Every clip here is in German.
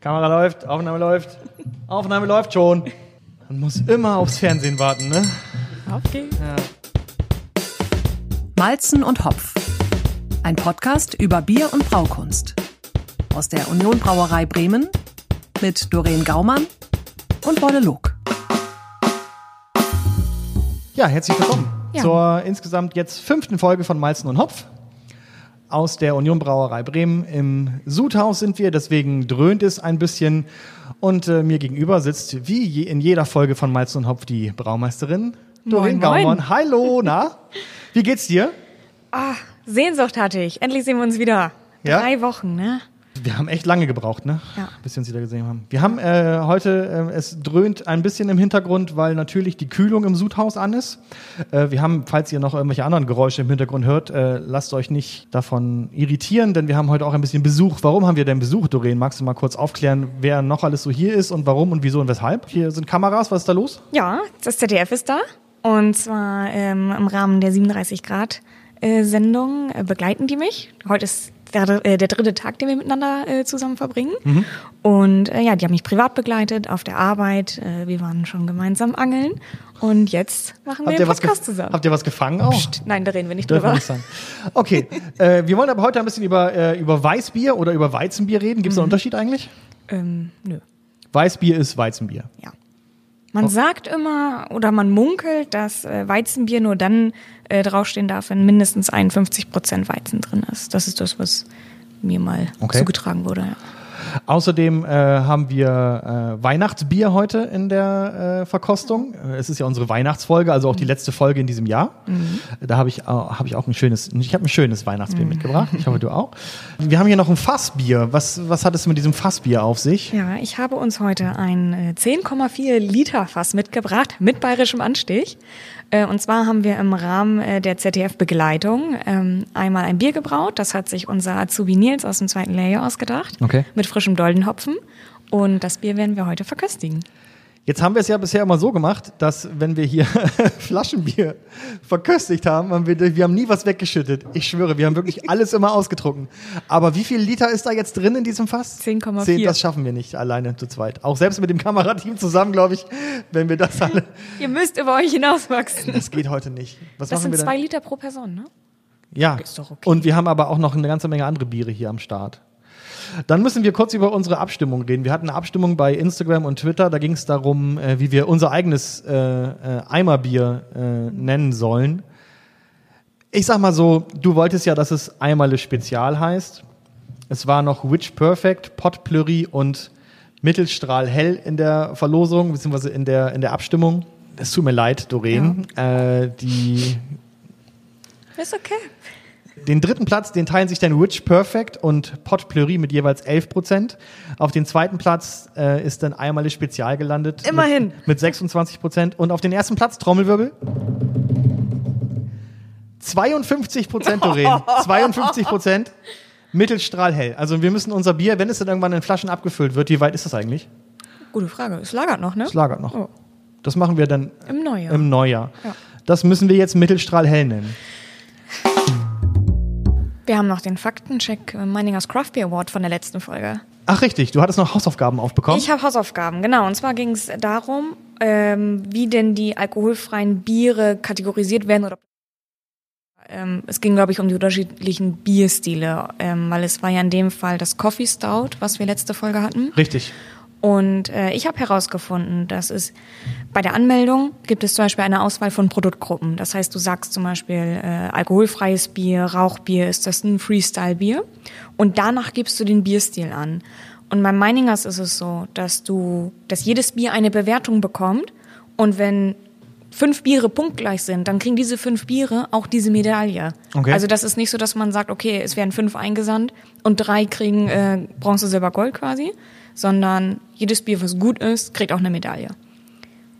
Kamera läuft, Aufnahme läuft, Aufnahme läuft schon. Man muss immer aufs Fernsehen warten, ne? Okay. Ja. Malzen und Hopf. Ein Podcast über Bier und Braukunst. Aus der Union Brauerei Bremen mit Doreen Gaumann und Bolle Log. Ja, herzlich willkommen Ja. zur insgesamt jetzt fünften Folge von Malzen und Hopf. Aus der Union Brauerei Bremen. Im Sudhaus sind wir, deswegen dröhnt es ein bisschen. Und äh, mir gegenüber sitzt, wie je, in jeder Folge von Malzen und Hopf, die Braumeisterin moin. Gaumann. Hallo, na? Wie geht's dir? Ah, Sehnsucht hatte ich. Endlich sehen wir uns wieder. Ja? Drei Wochen, ne? Wir haben echt lange gebraucht, ne? Ja. Bis wir uns wieder gesehen haben. Wir haben äh, heute, äh, es dröhnt ein bisschen im Hintergrund, weil natürlich die Kühlung im Sudhaus an ist. Äh, wir haben, falls ihr noch irgendwelche anderen Geräusche im Hintergrund hört, äh, lasst euch nicht davon irritieren, denn wir haben heute auch ein bisschen Besuch. Warum haben wir denn Besuch, Doreen? Magst du mal kurz aufklären, wer noch alles so hier ist und warum und wieso und weshalb? Hier sind Kameras, was ist da los? Ja, das ZDF ist da. Und zwar ähm, im Rahmen der 37 Grad äh, Sendung äh, begleiten die mich. Heute ist der, äh, der dritte Tag, den wir miteinander äh, zusammen verbringen. Mhm. Und äh, ja, die haben mich privat begleitet auf der Arbeit. Äh, wir waren schon gemeinsam angeln. Und jetzt machen wir den was Podcast zusammen. habt ihr was gefangen auch? Psst, nein, da reden wir nicht drüber. Okay, äh, wir wollen aber heute ein bisschen über, äh, über Weißbier oder über Weizenbier reden. Gibt es Mhm. einen Unterschied eigentlich? Ähm, nö. Weißbier ist Weizenbier. Ja. Man sagt immer oder man munkelt, dass äh, Weizenbier nur dann äh, draufstehen darf, wenn mindestens 51 Prozent Weizen drin ist. Das ist das, was mir mal Okay. zugetragen wurde. Ja. Außerdem äh, haben wir äh, Weihnachtsbier heute in der äh, Verkostung. Äh, Es ist ja unsere Weihnachtsfolge, also auch die letzte Folge in diesem Jahr. Da habe ich, äh, hab ich auch ein schönes, ich habe ein schönes Weihnachtsbier mitgebracht. Ich hoffe, du auch. Wir haben hier noch ein Fassbier. Was, was hat es mit diesem Fassbier auf sich? ja, ich habe uns heute ein äh, 10,4 Liter Fass mitgebracht mit bayerischem Anstich. Äh, Und zwar haben wir im Rahmen äh, der ZDF-Begleitung ähm, einmal ein Bier gebraut. Das hat sich unser Azubi Nils aus dem zweiten Lehrjahr ausgedacht. Okay. Mit frischem Doldenhopfen. Und das Bier werden wir heute verköstigen. Jetzt haben wir es ja bisher immer so gemacht, dass wenn wir hier Flaschenbier verköstigt haben, haben wir, wir haben nie was weggeschüttet. Ich schwöre, wir haben wirklich alles immer ausgetrunken. Aber wie viel Liter ist da jetzt drin in diesem Fass? 10,4. Zehn, Das schaffen wir nicht alleine zu zweit. Auch selbst mit dem Kamerateam zusammen, glaube ich, wenn wir das alle. Ihr müsst über euch hinauswachsen. Das geht heute nicht. Was Das sind zwei? Liter pro Person, ne? Ja. Ist doch okay. Und wir haben aber auch noch eine ganze Menge andere Biere hier am Start. Dann müssen wir kurz über unsere Abstimmung reden. Wir hatten eine Abstimmung bei Instagram und Twitter. Da ging es darum, äh, wie wir unser eigenes äh, äh, Eimerbier äh, nennen sollen. Ich sag mal so, du wolltest ja, dass es Eimerle Spezial heißt. Es war noch Witch Perfect, Pot Pleury und Mittelstrahl Hell in der Verlosung, beziehungsweise in der, in der Abstimmung. Es tut mir leid, Doreen. Äh, die Ist okay. Den dritten Platz, den teilen sich dann Witch Perfect und Pot Pleury mit jeweils 11 Prozent. Auf den zweiten Platz äh, ist dann Eimerle Spezial gelandet. Immerhin. Mit, mit 26 Prozent. Und auf den ersten Platz, Trommelwirbel. 52 Prozent, Doreen. 52 Prozent. Mittelstrahl hell. Also wir müssen unser Bier, wenn es dann irgendwann in Flaschen abgefüllt wird, wie weit ist das eigentlich? Gute Frage. Es lagert noch, ne? Es lagert noch. Oh. Das machen wir dann Im Neujahr. im Neujahr. Ja. Das müssen wir jetzt Mittelstrahl hell nennen. Wir haben noch den Faktencheck äh, Meiningers Craft Beer Award von der letzten Folge. Ach richtig, du hattest noch Hausaufgaben aufbekommen. Ich habe Hausaufgaben, genau. Und zwar ging es darum, ähm, wie denn die alkoholfreien Biere kategorisiert werden oder ähm, es ging, glaube ich, um die unterschiedlichen Bierstile, ähm, weil es war ja in dem Fall das Coffee Stout, was wir letzte Folge hatten. Richtig. Und äh, ich habe herausgefunden, dass es bei der Anmeldung gibt es zum Beispiel eine Auswahl von Produktgruppen. Das heißt, du sagst zum Beispiel äh, alkoholfreies Bier, Rauchbier, ist das ein Freestyle-Bier? Und danach gibst du den Bierstil an. Und beim Meiningers ist es so, dass du, dass jedes Bier eine Bewertung bekommt und wenn fünf Biere punktgleich sind, dann kriegen diese fünf Biere auch diese Medaille. Okay. Also das ist nicht so, dass man sagt, okay, es werden fünf eingesandt und drei kriegen äh, Bronze, Silber, Gold quasi, sondern jedes Bier, was gut ist, kriegt auch eine Medaille.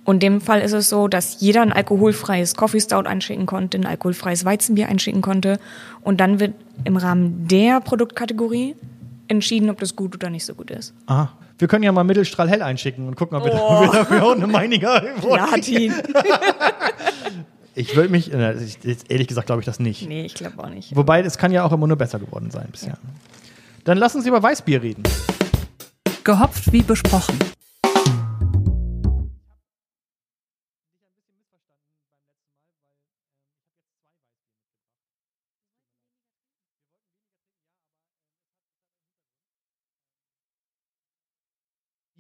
Und in dem Fall ist es so, dass jeder ein alkoholfreies Coffee Stout einschicken konnte, ein alkoholfreies Weizenbier einschicken konnte und dann wird im Rahmen der Produktkategorie entschieden, ob das gut oder nicht so gut ist. Aha. Wir können ja mal Mittelstrahl hell einschicken und gucken, ob wir, ob wir dafür auch eine Meininger Platin. Ich würde mich, ehrlich gesagt glaube ich das nicht. nee, ich glaube auch nicht. Wobei, es kann ja auch immer nur besser geworden sein bisher. Dann lass uns über Weißbier reden. Gehopft wie besprochen.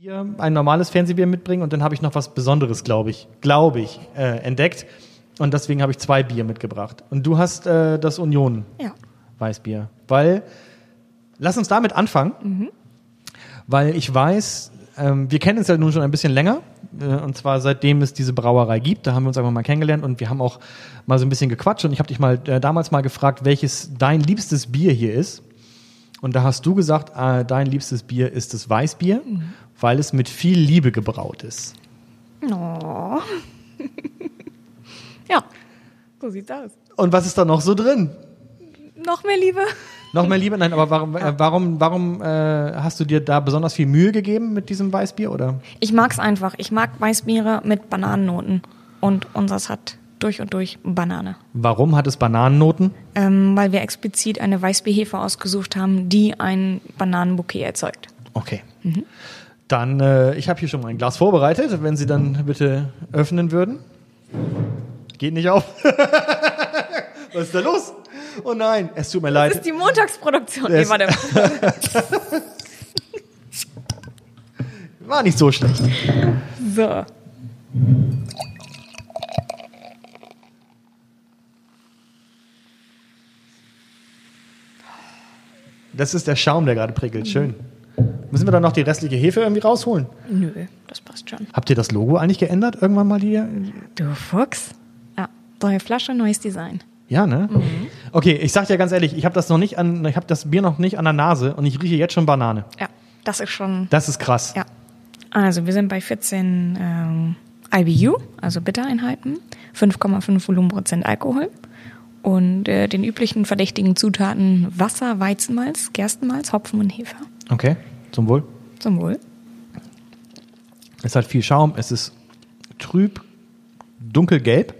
Bier, ein normales Fernsehbier mitbringen und dann habe ich noch was Besonderes, glaube ich, glaube ich, äh, entdeckt. Und deswegen habe ich zwei Bier mitgebracht. Und du hast äh, das Union Ja. Weißbier. Weil, lass uns damit anfangen, weil ich weiß, ähm, wir kennen uns ja nun schon ein bisschen länger. Äh, und zwar seitdem es diese Brauerei gibt. Da haben wir uns einfach mal kennengelernt und wir haben auch mal so ein bisschen gequatscht. Und ich habe dich mal äh, damals mal gefragt, welches dein liebstes Bier hier ist. Und da hast du gesagt, äh, dein liebstes Bier ist das Weißbier, weil es mit viel Liebe gebraut ist. Oh. ja, so sieht's aus. Und was ist da noch so drin? Noch mehr Liebe? Noch mehr Liebe? Nein, aber warum, äh, warum, warum äh, hast du dir da besonders viel Mühe gegeben mit diesem Weißbier? Oder? Ich mag's einfach. Ich mag Weißbiere mit Bananennoten. Und unseres hat durch und durch Banane. Warum hat es Bananennoten? Ähm, weil wir explizit eine Weißbierhefe ausgesucht haben, die ein Bananenbouquet erzeugt. Okay. Dann, äh, ich habe hier schon mal ein Glas vorbereitet, wenn Sie dann bitte öffnen würden. Geht nicht auf. Was ist da los? Oh nein, es tut mir Das ist leid. die Montagsproduktion. Das- Nee, warte. War nicht so schlecht. So. Das ist der Schaum, der gerade prickelt. Schön. Müssen wir dann noch die restliche Hefe irgendwie rausholen? Nö, das passt schon. Habt ihr das Logo eigentlich geändert irgendwann mal hier? Du Fuchs. Ja, neue Flasche, neues Design. Ja, ne? Okay, ich sag dir ganz ehrlich, ich habe das noch nicht an, ich habe das Bier noch nicht an der Nase und ich rieche jetzt schon Banane. Ja, das ist schon. Das ist krass. Ja. Also, wir sind bei 14 ähm, IBU, also Bittereinheiten, 5,5 Volumenprozent Alkohol und äh, den üblichen verdächtigen Zutaten Wasser, Weizenmalz, Gerstenmalz, Hopfen und Hefe. Okay, zum Wohl. Zum Wohl. Es hat viel Schaum, es ist trüb, dunkelgelb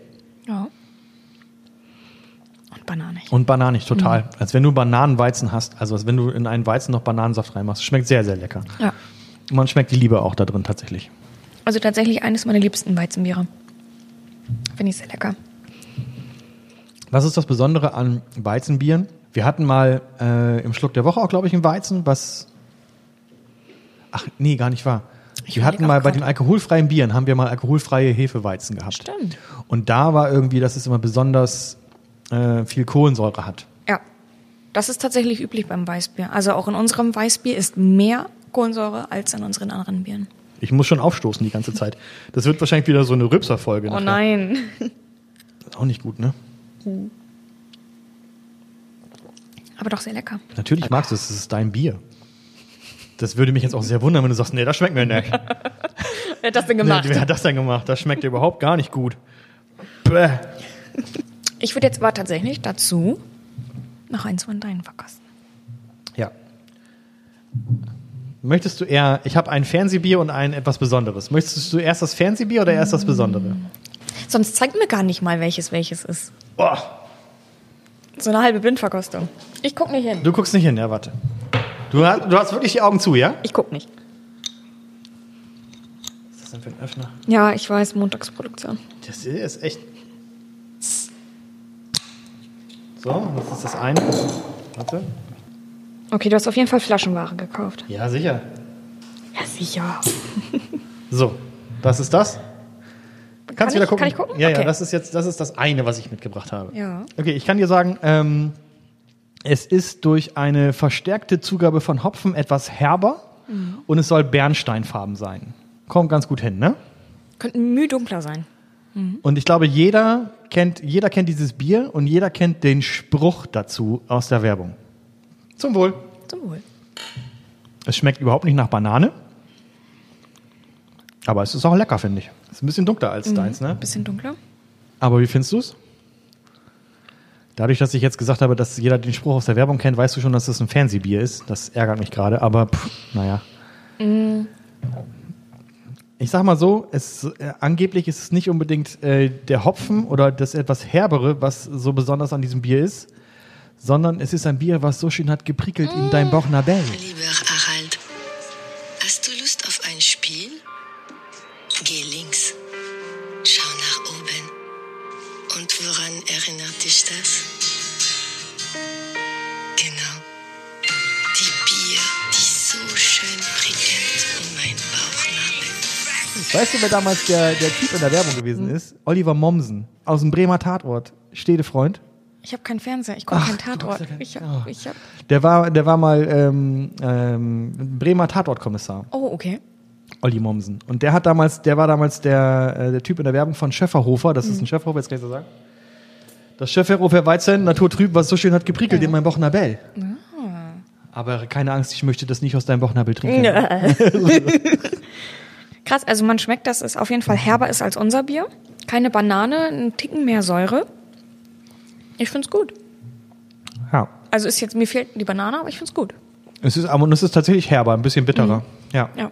Ja. Und bananig. und bananig total. Als wenn du Bananenweizen hast, also als wenn du in einen Weizen noch Bananensaft reinmachst. Schmeckt sehr, sehr lecker. Ja. Und man schmeckt die Liebe auch da drin tatsächlich. Also tatsächlich eines meiner liebsten Weizenbiere. Finde ich sehr lecker. Was ist das Besondere an Weizenbieren? Wir hatten mal äh, im Schluck der Woche auch, glaube ich, ein Weizen, was. Ach, nee, gar nicht wahr. Ich wir hatten mal bei den alkoholfreien Bieren, haben wir mal alkoholfreie Hefeweizen gehabt. Stimmt. Und da war irgendwie, dass es immer besonders äh, viel Kohlensäure hat. Ja. Das ist tatsächlich üblich beim Weißbier. Also auch in unserem Weißbier ist mehr Kohlensäure als in unseren anderen Bieren. Ich muss schon aufstoßen die ganze Zeit. Das wird wahrscheinlich wieder so eine Rübser-Folge. Oh nachher. nein. Ist auch nicht gut, ne? Aber doch sehr lecker. Natürlich magst du es, das ist dein Bier. Das würde mich jetzt auch sehr wundern, wenn du sagst, nee, das schmeckt mir nicht. Wer hat das denn Nee, gemacht? wer hat das denn gemacht? Das schmeckt überhaupt gar nicht gut. Bäh. Ich würde jetzt aber tatsächlich dazu noch eins von deinen verkosten. Ja. Möchtest du eher, ich habe ein Fernsehbier und ein etwas Besonderes. Möchtest du erst das Fernsehbier oder erst das Besondere? Sonst zeigt mir gar nicht mal, welches welches ist. Boah, So eine halbe Blindverkostung. Ich guck nicht hin. du guckst nicht hin, ja, warte. Du hast, du hast wirklich die Augen zu, ja? Ich guck nicht. Was ist das denn für ein Öffner? Ja, ich weiß, Montagsproduktion. Das ist echt. So, das ist das eine. Warte. Okay, du hast auf jeden Fall Flaschenware gekauft. Ja, sicher. Ja, sicher. So, das ist das. Kannst Kann wieder ich- gucken? kann ich gucken? Ja, ja, Okay. das ist jetzt, das ist das eine, was ich mitgebracht habe. Ja. Okay, ich kann dir sagen, ähm, es ist durch eine verstärkte Zugabe von Hopfen etwas herber Mhm. und es soll Bernsteinfarben sein. Kommt ganz gut hin, ne? Könnte müh dunkler sein. Und ich glaube, jeder kennt, jeder kennt dieses Bier und jeder kennt den Spruch dazu aus der Werbung. Zum Wohl. Zum Wohl. Es schmeckt überhaupt nicht nach Banane. Aber es ist auch lecker, finde ich. Es ist ein bisschen dunkler als deins, ne? Bisschen dunkler. Aber wie findest du es? Dadurch, dass ich jetzt gesagt habe, dass jeder den Spruch aus der Werbung kennt, weißt du schon, dass das ein Fernsehbier ist. Das ärgert mich gerade, aber pff, naja. Ich sag mal so, es, äh, angeblich ist es nicht unbedingt äh, der Hopfen oder das etwas Herbere, was so besonders an diesem Bier ist, sondern es ist ein Bier, was so schön hat geprickelt in deinem Bauchnabel. Lieber woran erinnert dich das? Genau. Die Bier, die so schön prickelt in mein Bauchnabel. Weißt du, wer damals der, der Typ in der Werbung gewesen ist? Oliver Mommsen aus dem Bremer Tatort. Stedefreund. Ich habe keinen Fernseher, ich gucke keinen Tatort. ja Ich hab, Oh. ich hab, Der war, der war mal ähm, ähm, Bremer Tatortkommissar, oh, okay. Olli Mommsen. Und der hat damals, der war damals der, äh, der Typ in der Werbung von Schöfferhofer. Das ist ein Schöfferhofer, jetzt kann ich so sagen. Das Schöfferhofer Weizen, Naturtrüb, was so schön hat geprickelt in meinem Bauchnabel. Aber keine Angst, ich möchte das nicht aus deinem Bauchnabel trinken. Krass, also man schmeckt, dass es auf jeden Fall herber ist als unser Bier. Keine Banane, ein Ticken mehr Säure. Ich find's gut. Ja. Also ist jetzt, mir fehlt die Banane, aber ich find's gut. Es ist, aber es ist tatsächlich herber, ein bisschen bitterer. Ja. Ja.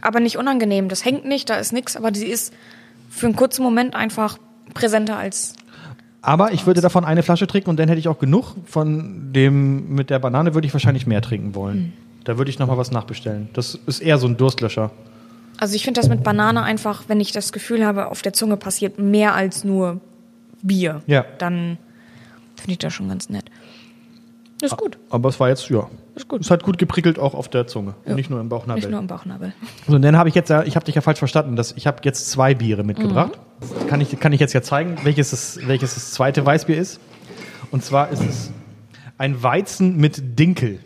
Aber nicht unangenehm. Das hängt nicht, da ist nix, aber sie ist für einen kurzen Moment einfach präsenter als. Aber ich würde davon eine Flasche trinken und dann hätte ich auch genug. Von dem mit der Banane würde ich wahrscheinlich mehr trinken wollen. Da würde ich nochmal was nachbestellen. Das ist eher so ein Durstlöscher. Also ich finde das mit Banane einfach, wenn ich das Gefühl habe, auf der Zunge passiert mehr als nur Bier. Ja. Dann finde ich das schon ganz nett. Ist gut. Aber es war jetzt, ja. Ist gut. Es hat gut geprickelt auch auf der Zunge. Ja. Nicht nur im Bauchnabel. Nicht nur im Bauchnabel. So, und dann habe ich jetzt, ja- ich habe dich ja falsch verstanden. Das, ich habe jetzt zwei Biere mitgebracht. Kann, ich, kann ich jetzt ja zeigen, welches das, welches das zweite Weißbier ist. Und zwar ist es ein Weizen mit Dinkel.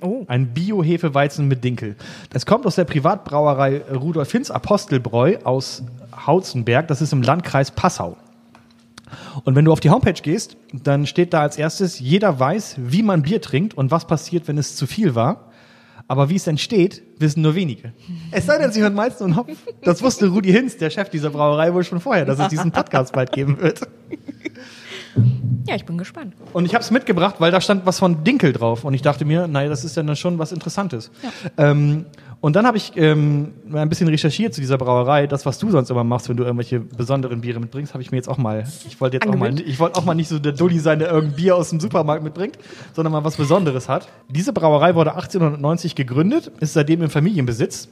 Oh. Ein Bio-Hefeweizen mit Dinkel. Das kommt aus der Privatbrauerei Rudolf Hinz Apostelbräu aus Hauzenberg. Das ist im Landkreis Passau. Und wenn du auf die Homepage gehst, dann steht da als erstes, jeder weiß, wie man Bier trinkt und was passiert, wenn es zu viel war. Aber wie es entsteht, wissen nur wenige. Es sei denn, sie hören Malzen und Hopfen. Das wusste Rudi Hinz, der Chef dieser Brauerei, wohl schon vorher, dass es diesen Podcast bald geben wird. Ja, ich bin gespannt. Und ich habe es mitgebracht, weil da stand was von Dinkel drauf. Und ich dachte mir, naja, das ist ja dann schon was Interessantes. Ähm, und dann habe ich ähm, mal ein bisschen recherchiert zu dieser Brauerei. Das, was du sonst immer machst, wenn du irgendwelche besonderen Biere mitbringst, habe ich mir jetzt auch mal. Ich wollte jetzt auch mal, ich wollte auch mal nicht so der Dulli sein, der irgendein Bier aus dem Supermarkt mitbringt, sondern mal was Besonderes hat. Diese Brauerei wurde 1890 gegründet, ist seitdem im Familienbesitz.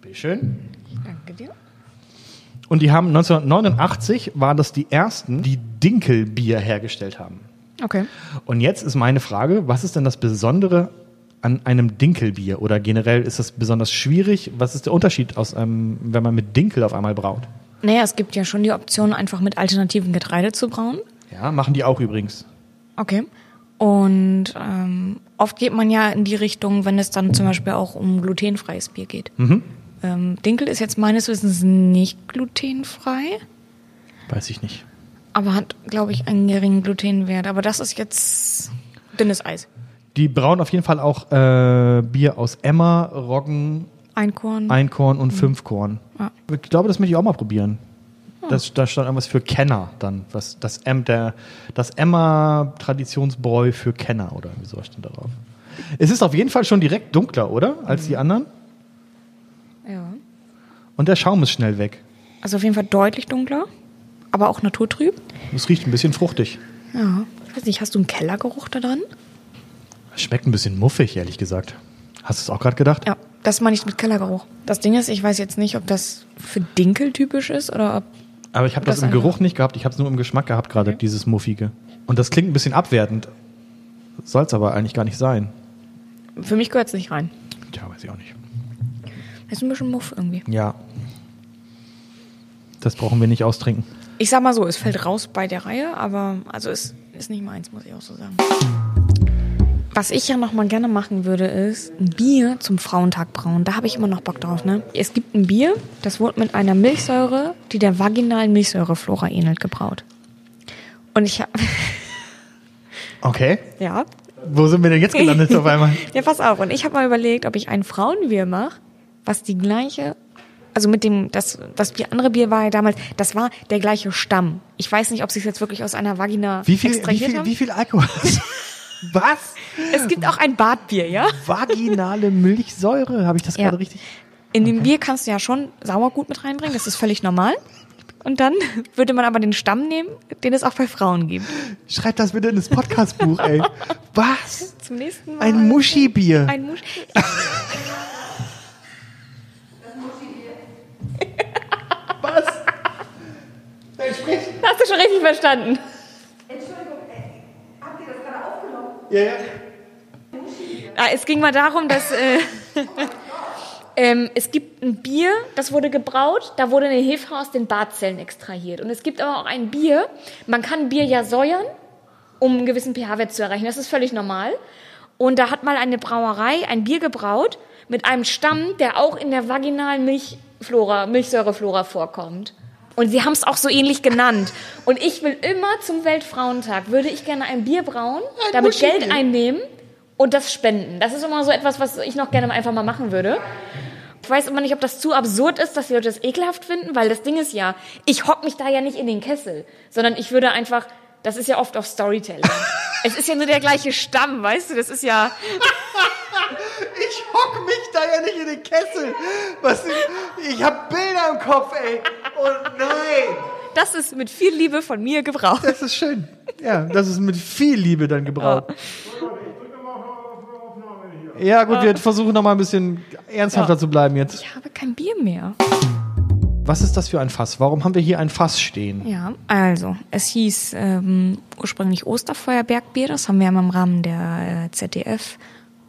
Bitteschön. Danke dir. Und die haben 1989 waren das die ersten, die Dinkelbier hergestellt haben. Okay. Und jetzt ist meine Frage, was ist denn das Besondere an einem Dinkelbier? Oder generell ist das besonders schwierig? Was ist der Unterschied aus einem, wenn man mit Dinkel auf einmal braut? Naja, es gibt ja schon die Option, einfach mit alternativen Getreide zu brauen. Ja, machen die auch übrigens. Okay. Und ähm, oft geht man ja in die Richtung, wenn es dann zum Beispiel auch um glutenfreies Bier geht. Ähm, Dinkel ist jetzt meines Wissens nicht glutenfrei, Weiß ich nicht. aber hat, glaube ich, einen geringen Glutenwert. Aber das ist jetzt dünnes Eis. Die brauen auf jeden Fall auch äh, Bier aus Emmer, Roggen, Einkorn. Einkorn und Fünfkorn. Ja. Ich glaube, das möchte ich auch mal probieren. Das, da stand irgendwas für Kenner dann. Was, das, Em, der, das Emma Traditionsbräu für Kenner oder wie sowas stand da drauf. Es ist auf jeden Fall schon direkt dunkler, oder? Als die anderen. ja. Und der Schaum ist schnell weg. Also auf jeden Fall deutlich dunkler, aber auch naturtrüb. Es riecht ein bisschen fruchtig. Ja. Ich weiß nicht, hast du einen Kellergeruch da dran? Es schmeckt ein bisschen muffig, ehrlich gesagt. Hast du es auch gerade gedacht? Ja, das meine ich mit Kellergeruch. Das Ding ist, ich weiß jetzt nicht, ob das für Dinkel typisch ist oder ob. Aber ich habe das, Das im Geruch nicht gehabt. Ich habe es nur im Geschmack gehabt, gerade dieses Muffige. Und das klingt ein bisschen abwertend. Soll es aber eigentlich gar nicht sein. Für mich gehört es nicht rein. Tja, weiß ich auch nicht. Ist ein bisschen Muff irgendwie. Ja. Das brauchen wir nicht austrinken. Ich sag mal so, es fällt raus bei der Reihe, aber also es ist nicht meins, muss ich auch so sagen. Was ich ja noch mal gerne machen würde, ist ein Bier zum Frauentag brauen. Da habe ich immer noch Bock drauf, ne? Es gibt ein Bier, das wurde mit einer Milchsäure, die der vaginalen Milchsäureflora ähnelt, gebraut. Und ich habe, Okay. ja, Wo sind wir denn jetzt gelandet auf einmal? Ja, pass auf. Und ich habe mal überlegt, ob ich ein Frauenbier mache, was die gleiche, also mit dem, das, das Bier, andere Bier war ja damals, das war der gleiche Stamm. Ich weiß nicht, ob sie es jetzt wirklich aus einer Vagina Wie viel, wie extrahiert viel, haben. wie viel Alkohol? Was? Es gibt auch ein Badbier, ja? Vaginale Milchsäure? Habe ich das Ja. gerade richtig? In dem Bier kannst du ja schon Sauergut mit reinbringen, das ist völlig normal. Und dann würde man aber den Stamm nehmen, den es auch bei Frauen gibt. Schreib das bitte in das Podcastbuch, ey. Was? Zum nächsten Mal. Ein Muschi-Bier. Ein Musch. Was? Hast du schon richtig verstanden? Ja, ja. Ah, es ging mal darum, dass äh, ähm, es gibt ein Bier, das wurde gebraut, da wurde eine Hefe aus den Barzellen extrahiert. Und es gibt aber auch ein Bier, man kann Bier ja säuern, um einen gewissen pH-Wert zu erreichen. Das ist völlig normal. Und da hat mal eine Brauerei ein Bier gebraut mit einem Stamm, der auch in der vaginalen Milchflora, Milchsäureflora vorkommt. Und sie haben es auch so ähnlich genannt. Und ich will immer zum Weltfrauentag, würde ich gerne ein Bier brauen, damit Muschi-Bier. Geld einnehmen und das spenden. Das ist immer so etwas, was ich noch gerne einfach mal machen würde. Ich weiß immer nicht, ob das zu absurd ist, dass die Leute das ekelhaft finden, weil das Ding ist ja, ich hock mich da ja nicht in den Kessel, sondern ich würde einfach, das ist ja oft auf Storytelling. es ist ja nur der gleiche Stamm, weißt du, das ist ja, Ich hock mich da ja nicht in den Kessel. Was, ich hab Bilder im Kopf, ey. Oh nein. das ist mit viel Liebe von mir gebraucht. Das ist schön. Ja, das ist mit viel Liebe dann gebraut. Ja, gut, wir versuchen noch mal ein bisschen ernsthafter Ja. zu bleiben jetzt. Ich habe kein Bier mehr. Was ist das für ein Fass? Warum haben wir hier ein Fass stehen? Ja, also, es hieß ähm, ursprünglich Osterfeuerbergbier, das haben wir im Rahmen der äh, ZDF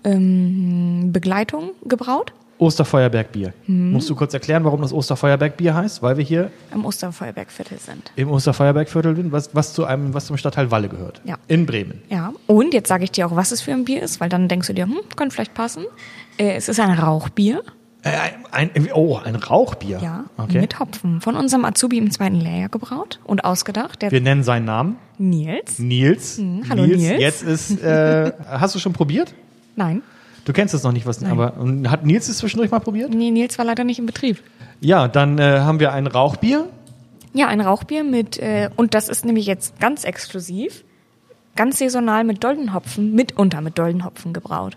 ähm, Begleitung gebraut. Osterfeuerbergbier. Mhm. Musst du kurz erklären, warum das Osterfeuerbergbier heißt? Weil wir hier Im Osterfeuerbergviertel sind. im Osterfeuerbergviertel sind, was, was, zu einem, was zum Stadtteil Walle gehört. Ja. In Bremen. Ja, und jetzt sage ich dir auch, was es für ein Bier ist, weil dann denkst du dir, hm, könnte vielleicht passen. Äh, es ist ein Rauchbier, Äh, ein, oh, ein Rauchbier. ja, Okay. mit Hopfen. Von unserem Azubi im zweiten Lehrjahr gebraut und ausgedacht. Der Wir nennen seinen Namen. Nils. Nils. Mhm, hallo, Nils. Jetzt ist, äh, hast du schon probiert? Nein, Du kennst es noch nicht, was, aber und hat Nils es zwischendurch mal probiert? nee, Nils war leider nicht im Betrieb. Ja, dann äh, haben wir ein Rauchbier. Ja, ein Rauchbier mit, äh, und das ist nämlich jetzt ganz exklusiv, ganz saisonal mit Doldenhopfen, mitunter mit Doldenhopfen gebraut.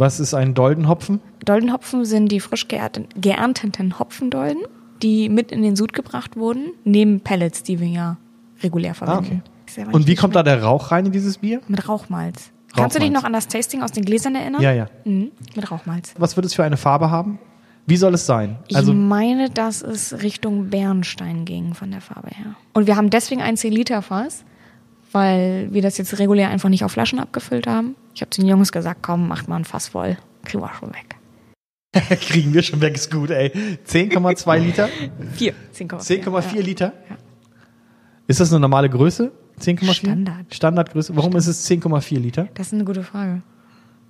Was ist ein Doldenhopfen? Doldenhopfen sind die frisch geernte- geernteten Hopfendolden, die mit in den Sud gebracht wurden, neben Pellets, die wir ja regulär verwenden. Ist ja aber Und wie kommt da der Rauch rein in dieses Bier? Mit Rauchmalz. Kannst du dich Rauchmalz. noch an das Tasting aus den Gläsern erinnern? Ja, ja. Mhm, mit Rauchmalz. Was wird es für eine Farbe haben? Wie soll es sein? Ich Also meine, dass es Richtung Bernstein ging von der Farbe her. Und wir haben deswegen ein 10-Liter-Fass, weil wir das jetzt regulär einfach nicht auf Flaschen abgefüllt haben. Ich habe den Jungs gesagt, komm, macht mal ein Fass voll. Kriegen wir schon weg. kriegen wir schon weg, ist gut, ey. 10,2 Liter? Vier. 10,4. 10,4 Ja. Liter? Ja. Ist das eine normale Größe? 10,4? Standard. Standardgröße. Warum ist es 10,4 Liter? Das ist eine gute Frage.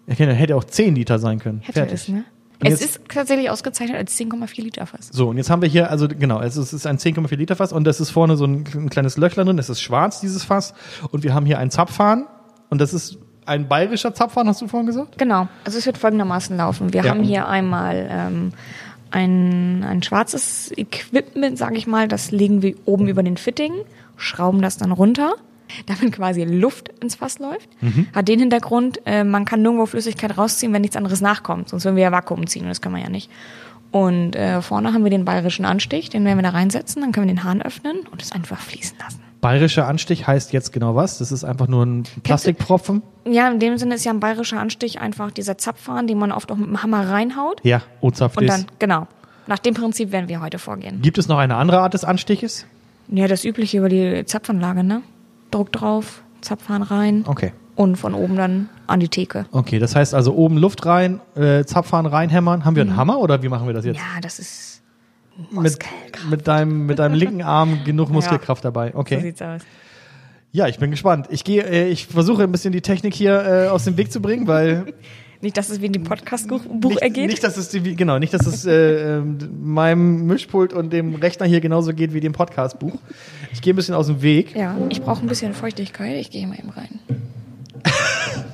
Dann hätte auch 10 Liter sein können. Hätte Fertig. es, ne? Und Es ist tatsächlich ausgezeichnet als 10,4 Liter Fass. So, und jetzt haben wir hier, also genau, also es ist ein 10,4 Liter Fass und das ist vorne so ein, ein kleines Löchlein drin, das ist schwarz, dieses Fass. Und wir haben hier einen Zapfhahn und das ist ein bayerischer Zapfhahn, hast du vorhin gesagt? Genau. Also es wird folgendermaßen laufen. Wir Ja. haben hier einmal ähm, ein, ein schwarzes Equipment, sage ich mal, das legen wir oben über den Fitting, schrauben das dann runter, damit quasi Luft ins Fass läuft. Hat den Hintergrund, äh, man kann nirgendwo Flüssigkeit rausziehen, wenn nichts anderes nachkommt. Sonst würden wir ja Vakuum ziehen und das können wir ja nicht. Und äh, vorne haben wir den bayerischen Anstich, den werden wir da reinsetzen, dann können wir den Hahn öffnen und es einfach fließen lassen. Bayerischer Anstich heißt jetzt genau was? Das ist einfach nur ein Plastikpropfen? Ja, in dem Sinne ist ja ein bayerischer Anstich einfach dieser Zapfhahn, den man oft auch mit dem Hammer reinhaut. Ja, Und ist. dann, genau. Nach dem Prinzip werden wir heute vorgehen. Gibt es noch eine andere Art des Anstiches? Ja, das übliche über die Zapfanlage, ne? Druck drauf, Zapfhahn rein Okay. und von oben dann an die Theke. Okay, das heißt also oben Luft rein, äh, Zapfhahn reinhämmern. Haben wir einen Hammer oder wie machen wir das jetzt? Mhm. Ja, das ist mit, Muskelkraft. mit, deinem, mit deinem linken Arm genug Muskelkraft dabei. So Okay. sieht's aus. Ja, ich bin gespannt. Ich gehe, äh, ich versuche ein bisschen die Technik hier äh, aus dem Weg zu bringen, weil Nicht, dass es wie in dem Podcast-Buch ergeht. nicht, dass es die, genau, nicht, dass es äh, ähm, meinem Mischpult und dem Rechner hier genauso geht wie dem Podcastbuch. Ich gehe ein bisschen aus dem Weg. ja, ich brauche ein bisschen Feuchtigkeit. Ich gehe mal eben rein.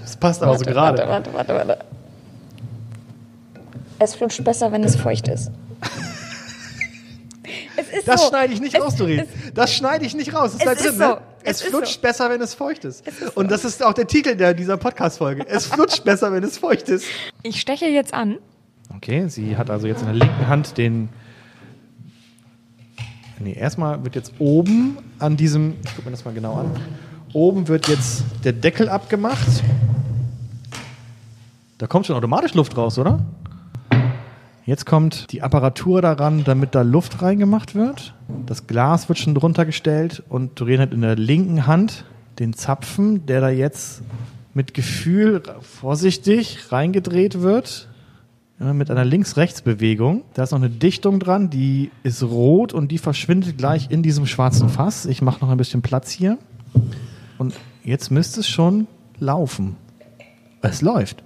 Das passt aber so Warte, gerade. Warte, warte, warte, warte. Es flutscht besser, wenn es feucht ist. es ist Das so. schneide ich nicht es, raus, Doreen. Es, Das schneide ich nicht raus. Das Es bleibt ist drin, so. ne? Es, Es ist flutscht so. besser, wenn es feucht ist. ist so. Und das ist auch der Titel der, dieser Podcast-Folge. Es flutscht besser, wenn es feucht ist. ich steche jetzt an. Okay, sie hat also jetzt in der linken Hand den Nee, erstmal wird jetzt oben an diesem, ich gucke mir das mal genau an, oben wird jetzt der Deckel abgemacht. Da kommt schon automatisch Luft raus, oder? Jetzt kommt die Apparatur daran, damit da Luft reingemacht wird. Das Glas wird schon drunter gestellt und Doreen hat in der linken Hand den Zapfen, der da jetzt mit Gefühl vorsichtig reingedreht wird. Mit einer Links-Rechts-Bewegung. Da ist noch eine Dichtung dran, die ist rot und die verschwindet gleich in diesem schwarzen Fass. Ich mache noch ein bisschen Platz hier. Und jetzt müsste es schon laufen. Es läuft.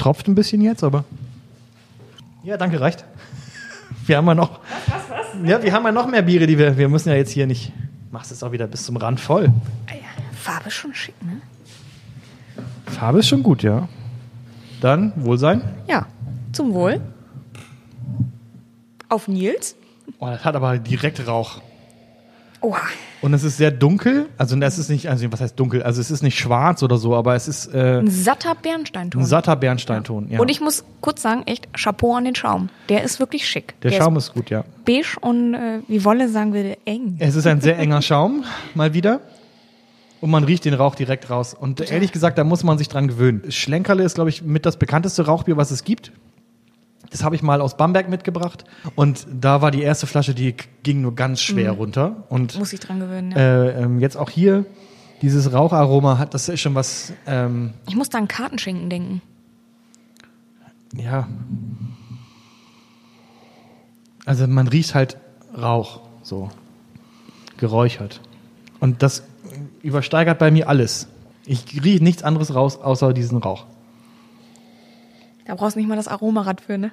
Tropft ein bisschen jetzt, aber. Ja, danke, reicht. Wir haben ja noch. Was, was, was? Ja, wir haben ja noch mehr Biere, die wir. Wir müssen ja jetzt hier nicht. Machst es auch wieder bis zum Rand voll. Ah ja, Farbe ist schon schick, ne? Farbe ist schon gut, ja. Dann Wohlsein. Ja, zum Wohl. Auf Nils. Oh, das hat aber direkt Rauch. Oha. Und es ist sehr dunkel. Also es ist nicht, also was heißt dunkel? Also es ist nicht schwarz oder so, aber es ist äh, Ein satter Bernsteinton. ein satter Bernsteinton. Ja. Und ich muss kurz sagen, echt Chapeau an den Schaum. Der ist wirklich schick. Der Schaum ist gut, ja. beige und äh, wie Wolle sagen würde, eng. Es ist ein sehr enger Schaum, mal wieder. Und man riecht den Rauch direkt raus. Und ehrlich gesagt, da muss man sich dran gewöhnen. Schlenkerle ist, glaube ich, mit das bekannteste Rauchbier, was es gibt. Das habe ich mal aus Bamberg mitgebracht. Und da war die erste Flasche, die ging nur ganz schwer runter. Und Muss ich dran gewöhnen. Ja. äh, ähm, jetzt auch hier, dieses Raucharoma hat, das ist schon was, ähm, Ich muss da an Kartenschinken denken. ja. Also man riecht halt Rauch, so. Geräuchert. Und das übersteigert bei mir alles. Ich rieche nichts anderes raus, außer diesen Rauch. Da brauchst du nicht mal das Aromarad für, ne?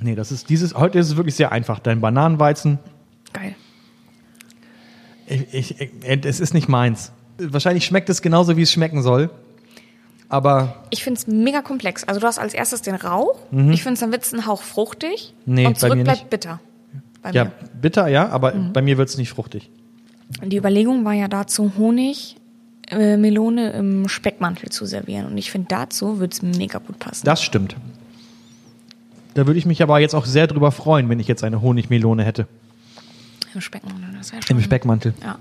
Nee, das ist dieses, heute ist es wirklich sehr einfach. Dein Bananenweizen, Geil. ich, ich, ich, es ist nicht meins. Wahrscheinlich schmeckt es genauso, wie es schmecken soll. Aber Ich finde es mega komplex. Also du hast als erstes den Rauch. Ich finde, dann wird es ein Hauch fruchtig. Mhm. Nee, und zurück bleibt nicht. bitter. Bei ja, mir. bitter, ja, aber bei mir wird es nicht fruchtig. Die Überlegung war ja dazu, Honig, äh, Melone im Speckmantel zu servieren. Und ich finde, dazu würde es mega gut passen. Das stimmt. Da würde ich mich aber jetzt auch sehr drüber freuen, wenn ich jetzt eine Honigmelone hätte. Im Speckmantel. Das wäre schon, Im Speckmantel. Ja.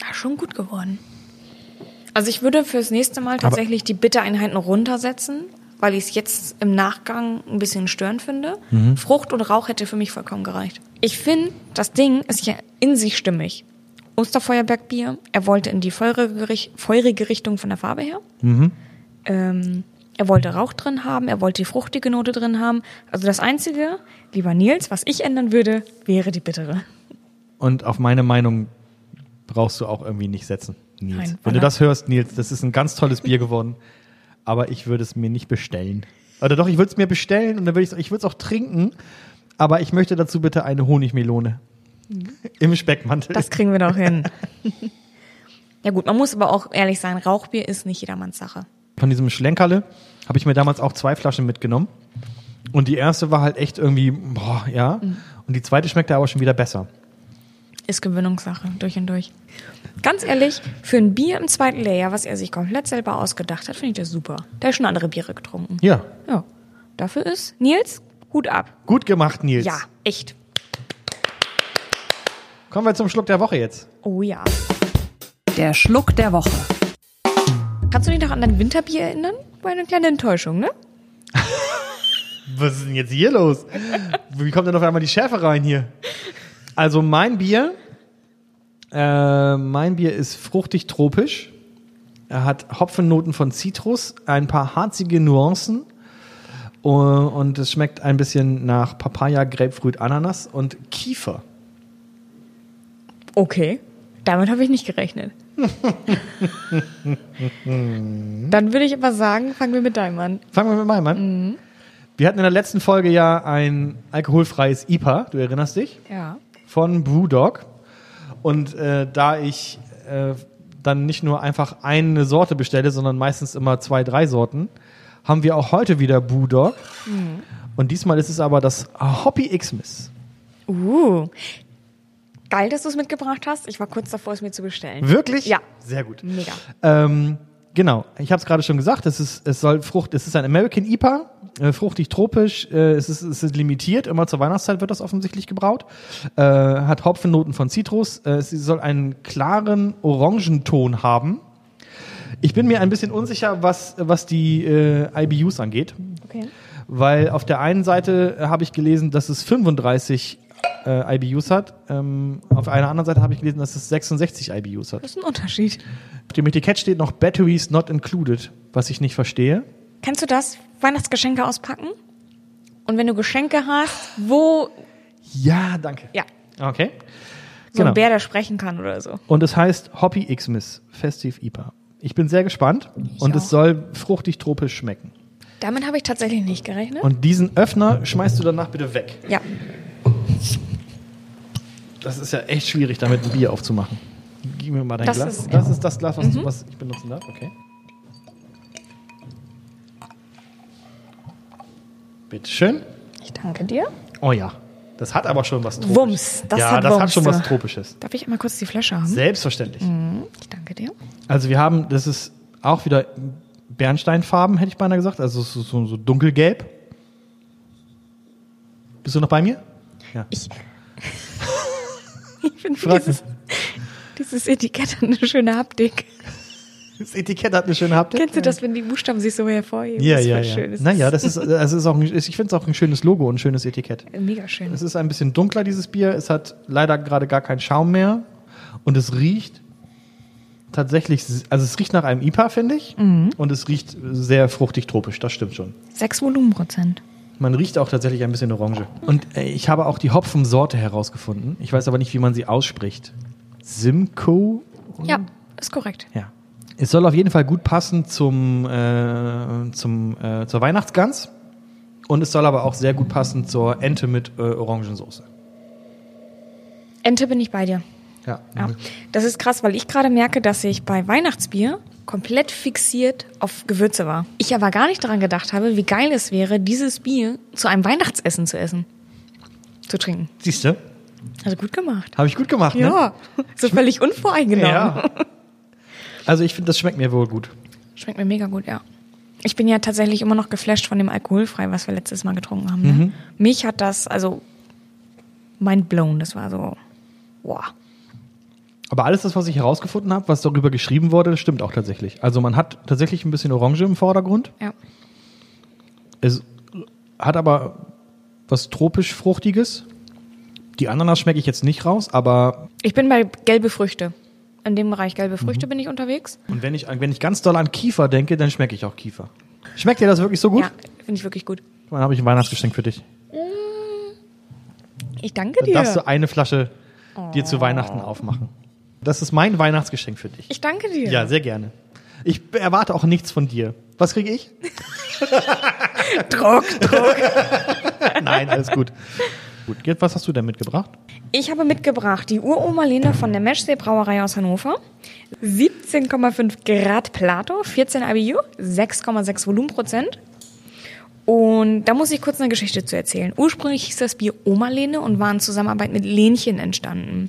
ja. Schon gut geworden. Also ich würde fürs nächste Mal tatsächlich die Bittereinheiten runtersetzen, weil ich es jetzt im Nachgang ein bisschen störend finde. Mhm. Frucht und Rauch hätte für mich vollkommen gereicht. Ich finde, das Ding ist ja in sich stimmig. Osterfeuerbergbier, er wollte in die feurige, feurige Richtung von der Farbe her. Mhm. Ähm, er wollte Rauch drin haben, er wollte die fruchtige Note drin haben. Also das Einzige, lieber Nils, was ich ändern würde, wäre die bittere. Und auf meine Meinung brauchst du auch irgendwie nicht setzen, Nils. Nein, wenn du das hörst, Nils, das ist ein ganz tolles Bier geworden. Aber ich würde es mir nicht bestellen. Oder doch, ich würde es mir bestellen und dann würde ich ich würde es auch trinken. Aber ich möchte dazu bitte eine Honigmelone. Im Speckmantel. Das kriegen wir doch hin. ja gut, man muss aber auch ehrlich sein, Rauchbier ist nicht jedermanns Sache. Von diesem Schlenkerle habe ich mir damals auch zwei Flaschen mitgenommen. Und die erste war halt echt irgendwie, boah, ja. Mhm. Und die zweite schmeckte aber schon wieder besser. Ist Gewöhnungssache, durch und durch. Ganz ehrlich, für ein Bier im zweiten Layer, was er sich komplett selber ausgedacht hat, finde ich das super. Der hat schon andere Biere getrunken. Ja, Ja. Dafür ist Nils, Hut ab. gut gemacht, Nils. Ja, echt. Kommen wir zum Schluck der Woche jetzt. Oh ja. Der Schluck der Woche. Kannst du dich noch an dein Winterbier erinnern? War eine kleine Enttäuschung, ne? Was ist denn jetzt hier los? Wie kommt denn auf einmal die Schärfe rein hier? Also mein Bier, äh, mein Bier ist fruchtig tropisch. Er hat Hopfennoten von Zitrus, ein paar harzige Nuancen äh, und es schmeckt ein bisschen nach Papaya, Grapefruit, Ananas und Kiefer. Okay. Damit habe ich nicht gerechnet. Dann würde ich aber sagen, fangen wir mit deinem an. Fangen wir mit meinem an. Wir hatten in der letzten Folge ja ein alkoholfreies IPA, du erinnerst dich? Ja. von Brewdog. Und äh, da ich äh, dann nicht nur einfach eine Sorte bestelle, sondern meistens immer zwei, drei Sorten, haben wir auch heute wieder Brewdog. Und diesmal ist es aber das Hoppy Xmas. Uh. Geil, dass du es mitgebracht hast. Ich war kurz davor, es mir zu bestellen. Wirklich? Ja. Sehr gut. Mega. Ähm, genau, ich habe es gerade schon gesagt, es, ist, es soll Frucht, es ist ein American IPA, äh, fruchtig tropisch, äh, es, ist, es ist limitiert, immer zur Weihnachtszeit wird das offensichtlich gebraut, äh, hat Hopfennoten von Zitrus, äh, sie soll einen klaren Orangenton haben. Ich bin mir ein bisschen unsicher, was, was die äh, IBUs angeht, Okay. weil auf der einen Seite habe ich gelesen, dass es 35 äh, IBUs hat, ähm, auf einer anderen Seite habe ich gelesen, dass es 66 IBUs hat. Das ist ein Unterschied. Auf dem Etikett steht noch Batteries not included, was ich nicht verstehe. Kennst du das? Weihnachtsgeschenke auspacken? Und wenn du Geschenke hast, wo, Ja, danke. ja, Okay. so Genau. ein Bär, der sprechen kann oder so. Und es heißt Hoppy Xmas Festive IPA. Ich bin sehr gespannt und auch. es soll fruchtig tropisch schmecken. Damit habe ich tatsächlich nicht gerechnet. Und diesen Öffner schmeißt du danach bitte weg. ja. Das ist ja echt schwierig, damit ein Bier aufzumachen. Gib mir mal dein Das Glas. ist- das ist das Glas, was, du, was ich benutzen darf. Okay. Bitteschön. Ich danke dir. Oh ja. Das hat aber schon was Tropisches. Wumms, das ja, hat das hat Wumms, schon was. Tropisches. Darf ich einmal kurz die Flasche haben? Selbstverständlich. Ich danke dir. Also wir haben, das ist auch wieder Bernsteinfarben, hätte ich beinahe gesagt. Also so, so, so dunkelgelb. Bist du noch bei mir? Ja. Ich, ich finde dieses, dieses Etikett hat eine schöne Haptik. Das Etikett hat eine schöne Haptik. Kennst du das, wenn die Buchstaben sich so hervorheben? Ja, das ja, ja. Schön. Das Naja, das ist, das ist auch, ein, ich finde es auch ein schönes Logo und ein schönes Etikett. mega schön. Es ist ein bisschen dunkler, dieses Bier. Es hat leider gerade gar keinen Schaum mehr. Und es riecht tatsächlich, also es riecht nach einem IPA, finde ich. Mhm. Und es riecht sehr fruchtig tropisch, das stimmt schon. Sechs Volumenprozent. Man riecht auch tatsächlich ein bisschen Orange. Und äh, ich habe auch die Hopfensorte herausgefunden. Ich weiß aber nicht, wie man sie ausspricht. Simcoe? Ja, ist korrekt. Ja. Es soll auf jeden Fall gut passen zum, äh, zum, äh, zur Weihnachtsgans. Und es soll aber auch sehr gut passen zur Ente mit äh, Orangensauce. Ente bin ich bei dir. Ja. Ja. Das ist krass, weil ich gerade merke, dass ich bei Weihnachtsbier komplett fixiert auf Gewürze war. Ich aber gar nicht daran gedacht habe, wie geil es wäre, dieses Bier zu einem Weihnachtsessen zu essen. Zu trinken. Siehst du? Also gut gemacht. Habe ich gut gemacht, ne? Ja, so völlig unvoreingenommen. Ja. Also ich finde, das schmeckt mir wohl gut. Schmeckt mir mega gut, ja. Ich bin ja tatsächlich immer noch geflasht von dem Alkoholfrei, was wir letztes Mal getrunken haben. Ne? Mich hat das, also, mind blown. Das war so, boah. Aber alles das, was ich herausgefunden habe, was darüber geschrieben wurde, das stimmt auch tatsächlich. Also man hat tatsächlich ein bisschen Orange im Vordergrund. Ja. Es hat aber was tropisch-fruchtiges. Die Ananas schmecke ich jetzt nicht raus, aber Ich bin bei gelbe Früchte. In dem Bereich gelbe Früchte bin ich unterwegs. und wenn ich, wenn ich ganz doll an Kiefer denke, dann schmecke ich auch Kiefer. Schmeckt dir das wirklich so gut? Ja, finde ich wirklich gut. Dann habe ich ein Weihnachtsgeschenk für dich. Ich danke Dann dir. darfst du eine Flasche dir zu Weihnachten aufmachen. Das ist mein Weihnachtsgeschenk für dich. Ich danke dir. Ja, sehr gerne. Ich erwarte auch nichts von dir. Was kriege ich? Druck, Druck. Nein, alles gut. Gut, jetzt, was hast du denn mitgebracht? Ich habe mitgebracht die Uroma Lene von der Meschsee Brauerei aus Hannover. 17,5 Grad Plato, 14 IBU, 6,6 Volumenprozent. Und da muss ich kurz eine Geschichte zu erzählen. Ursprünglich hieß das Bier Oma Lene und war in Zusammenarbeit mit Lenchen entstanden.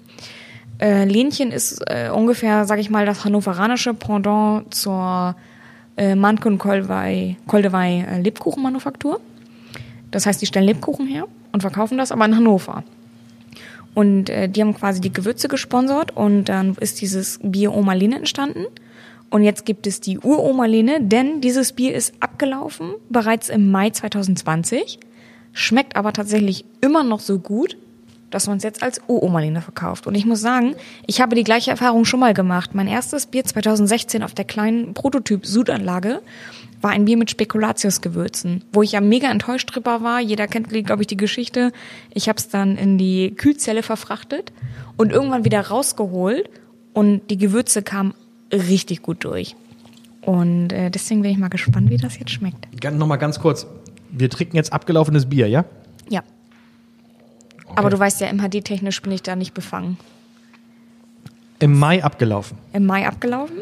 Äh, Lenchen ist äh, ungefähr, sag ich mal, das hannoveranische Pendant zur äh, Manke und Koldewey, Koldewey äh, Lebkuchenmanufaktur. Das heißt, die stellen Lebkuchen her und verkaufen das aber in Hannover. Und äh, die haben quasi die Gewürze gesponsert und dann ist dieses Bier Oma Lene entstanden. Und jetzt gibt es die Ur-Oma Lene, denn dieses Bier ist abgelaufen, bereits im Mai 2020, schmeckt aber tatsächlich immer noch so gut, dass man es jetzt als Ur-Oma Lene verkauft. Und ich muss sagen, ich habe die gleiche Erfahrung schon mal gemacht. Mein erstes Bier 2016 auf der kleinen Prototyp-Sudanlage war ein Bier mit Spekulatiusgewürzen, wo ich ja mega enttäuscht drüber war. Jeder kennt, glaube ich, die Geschichte. Ich habe es dann in die Kühlzelle verfrachtet und irgendwann wieder rausgeholt und die Gewürze kamen richtig gut durch. Und äh, deswegen bin ich mal gespannt, wie das jetzt schmeckt. Ganz, noch mal ganz kurz. Wir trinken jetzt abgelaufenes Bier, ja? Ja. Aber du weißt ja, MHD-technisch bin ich da nicht befangen. Im Mai abgelaufen. Im Mai abgelaufen.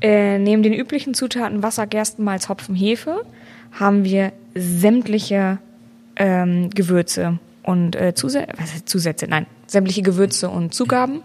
Äh, neben den üblichen Zutaten Wasser, Gerstenmalz, Hopfen, Hefe haben wir sämtliche ähm, Gewürze und äh, heißt Zusätze, nein, sämtliche Gewürze und Zugaben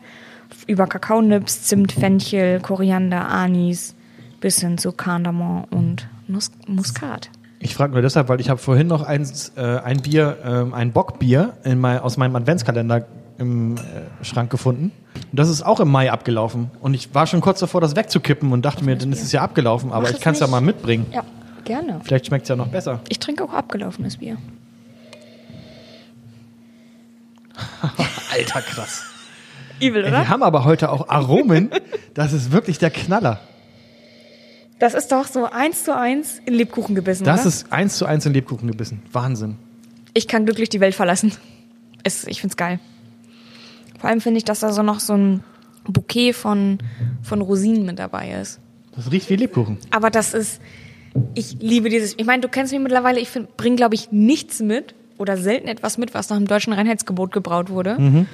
über Kakaonips, Zimt, Fenchel, Koriander, Anis, bis hin zu Cardamom und Mus Muskat. Ich frage nur deshalb, weil ich habe vorhin noch eins, äh, ein Bier, ähm, ein Bockbier in mein, aus meinem Adventskalender im äh, Schrank gefunden. Und das ist auch im Mai abgelaufen. Und ich war schon kurz davor, das wegzukippen und dachte mir, dann ist es ja abgelaufen, aber Mach ich kann es ja mal mitbringen. Ja, gerne. Vielleicht schmeckt es ja noch besser. Ich trinke auch abgelaufenes Bier. Alter, krass. Übel, Ey, wir haben aber heute auch Aromen. Das ist wirklich der Knaller. Das ist doch so eins zu eins in Lebkuchen gebissen, Das oder? ist eins zu eins in Lebkuchen gebissen. Wahnsinn. Ich kann glücklich die Welt verlassen. Es, ich find's geil. Vor allem finde ich, dass da so noch so ein Bouquet von, von Rosinen mit dabei ist. Das riecht wie Lebkuchen. Aber das ist, ich liebe dieses, ich meine, du kennst mich mittlerweile, ich bringe, glaube ich, nichts mit oder selten etwas mit, was nach dem deutschen Reinheitsgebot gebraut wurde. Mhm.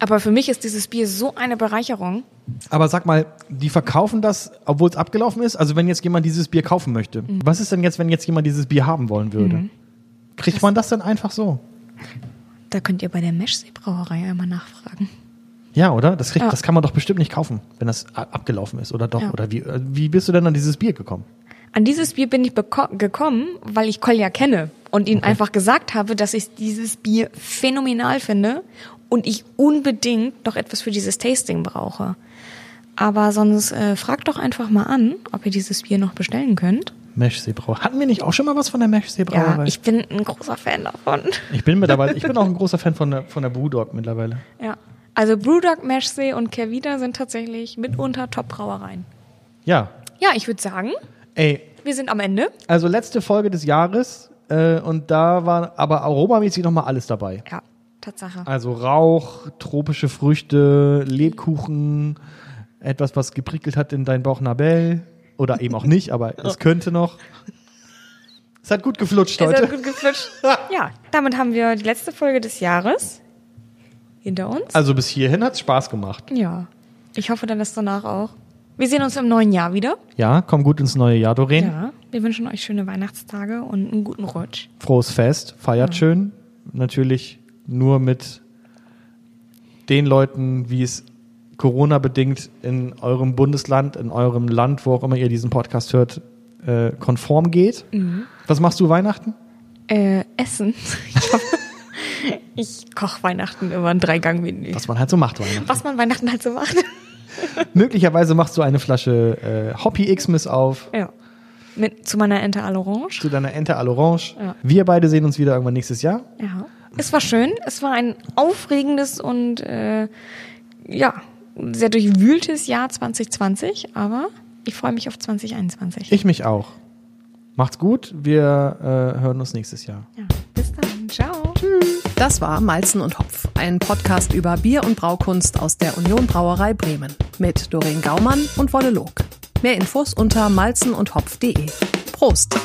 Aber für mich ist dieses Bier so eine Bereicherung. Aber sag mal, die verkaufen das, obwohl es abgelaufen ist? Also wenn jetzt jemand dieses Bier kaufen möchte, Mhm. was ist denn jetzt, wenn jetzt jemand dieses Bier haben wollen würde? Kriegt man das dann einfach so? Da könnt ihr bei der Meschsee-Brauerei einmal nachfragen. Ja, oder? Das, kriegt, Ja. das kann man doch bestimmt nicht kaufen, wenn das abgelaufen ist, oder doch? Ja. Oder wie, äh, wie bist du denn an dieses Bier gekommen? An dieses Bier bin ich gekommen, weil ich Kolja kenne und ihn einfach gesagt habe, dass ich dieses Bier phänomenal finde und ich unbedingt noch etwas für dieses Tasting brauche. Aber sonst äh, fragt doch einfach mal an, ob ihr dieses Bier noch bestellen könnt. Meshsee-Brauerei. Hatten wir nicht auch schon mal was von der Meshsee-Brauerei? Ja, ich bin ein großer Fan davon. ich bin mittlerweile, ich bin auch ein großer Fan von der, von der Brewdog mittlerweile. Ja. Also Brewdog, Meschsee und Kervida sind tatsächlich mitunter Top-Brauereien. Ja. Ja, ich würde sagen, Ey, wir sind am Ende. also letzte Folge des Jahres äh, und da war aber aromamäßig nochmal alles dabei. Ja, Tatsache. Also Rauch, tropische Früchte, Lebkuchen, etwas, was geprickelt hat in dein Bauchnabel. Oder eben auch nicht, aber es könnte noch. Es hat gut geflutscht Es heute. hat gut geflutscht. ja, damit haben wir die letzte Folge des Jahres hinter uns. Also bis hierhin hat es Spaß gemacht. Ja. Ich hoffe dann das danach auch. Wir sehen uns im neuen Jahr wieder. Ja, komm gut ins neue Jahr, Doreen. Ja. Wir wünschen euch schöne Weihnachtstage und einen guten Rutsch. Frohes Fest, feiert schön. Natürlich nur mit den Leuten, wie es Corona-bedingt in eurem Bundesland, in eurem Land, wo auch immer ihr diesen Podcast hört, äh, konform geht. Was machst du Weihnachten? Äh, Essen. Ich, hoffe, ich koche Weihnachten immer ein Dreigang-Menü. Was man halt so macht Weihnachten. Was man Weihnachten halt so macht. Möglicherweise machst du eine Flasche äh, Hoppy Xmas auf ja. Mit, zu meiner Ente à l'Orange. zu deiner Ente à l'Orange. Ja. Wir beide sehen uns wieder irgendwann nächstes Jahr. Ja. Es war schön. Es war ein aufregendes und äh, ja, sehr durchwühltes Jahr 2020, aber ich freue mich auf 2021. Ich mich auch. Macht's gut. Wir äh, hören uns nächstes Jahr. ja. Bis dann. Ciao. Das war Malzen und Hopf, ein Podcast über Bier und Braukunst aus der Union Brauerei Bremen mit Doreen Gaumann und Wolle Log. Mehr Infos unter malzenundhopf.de. Prost!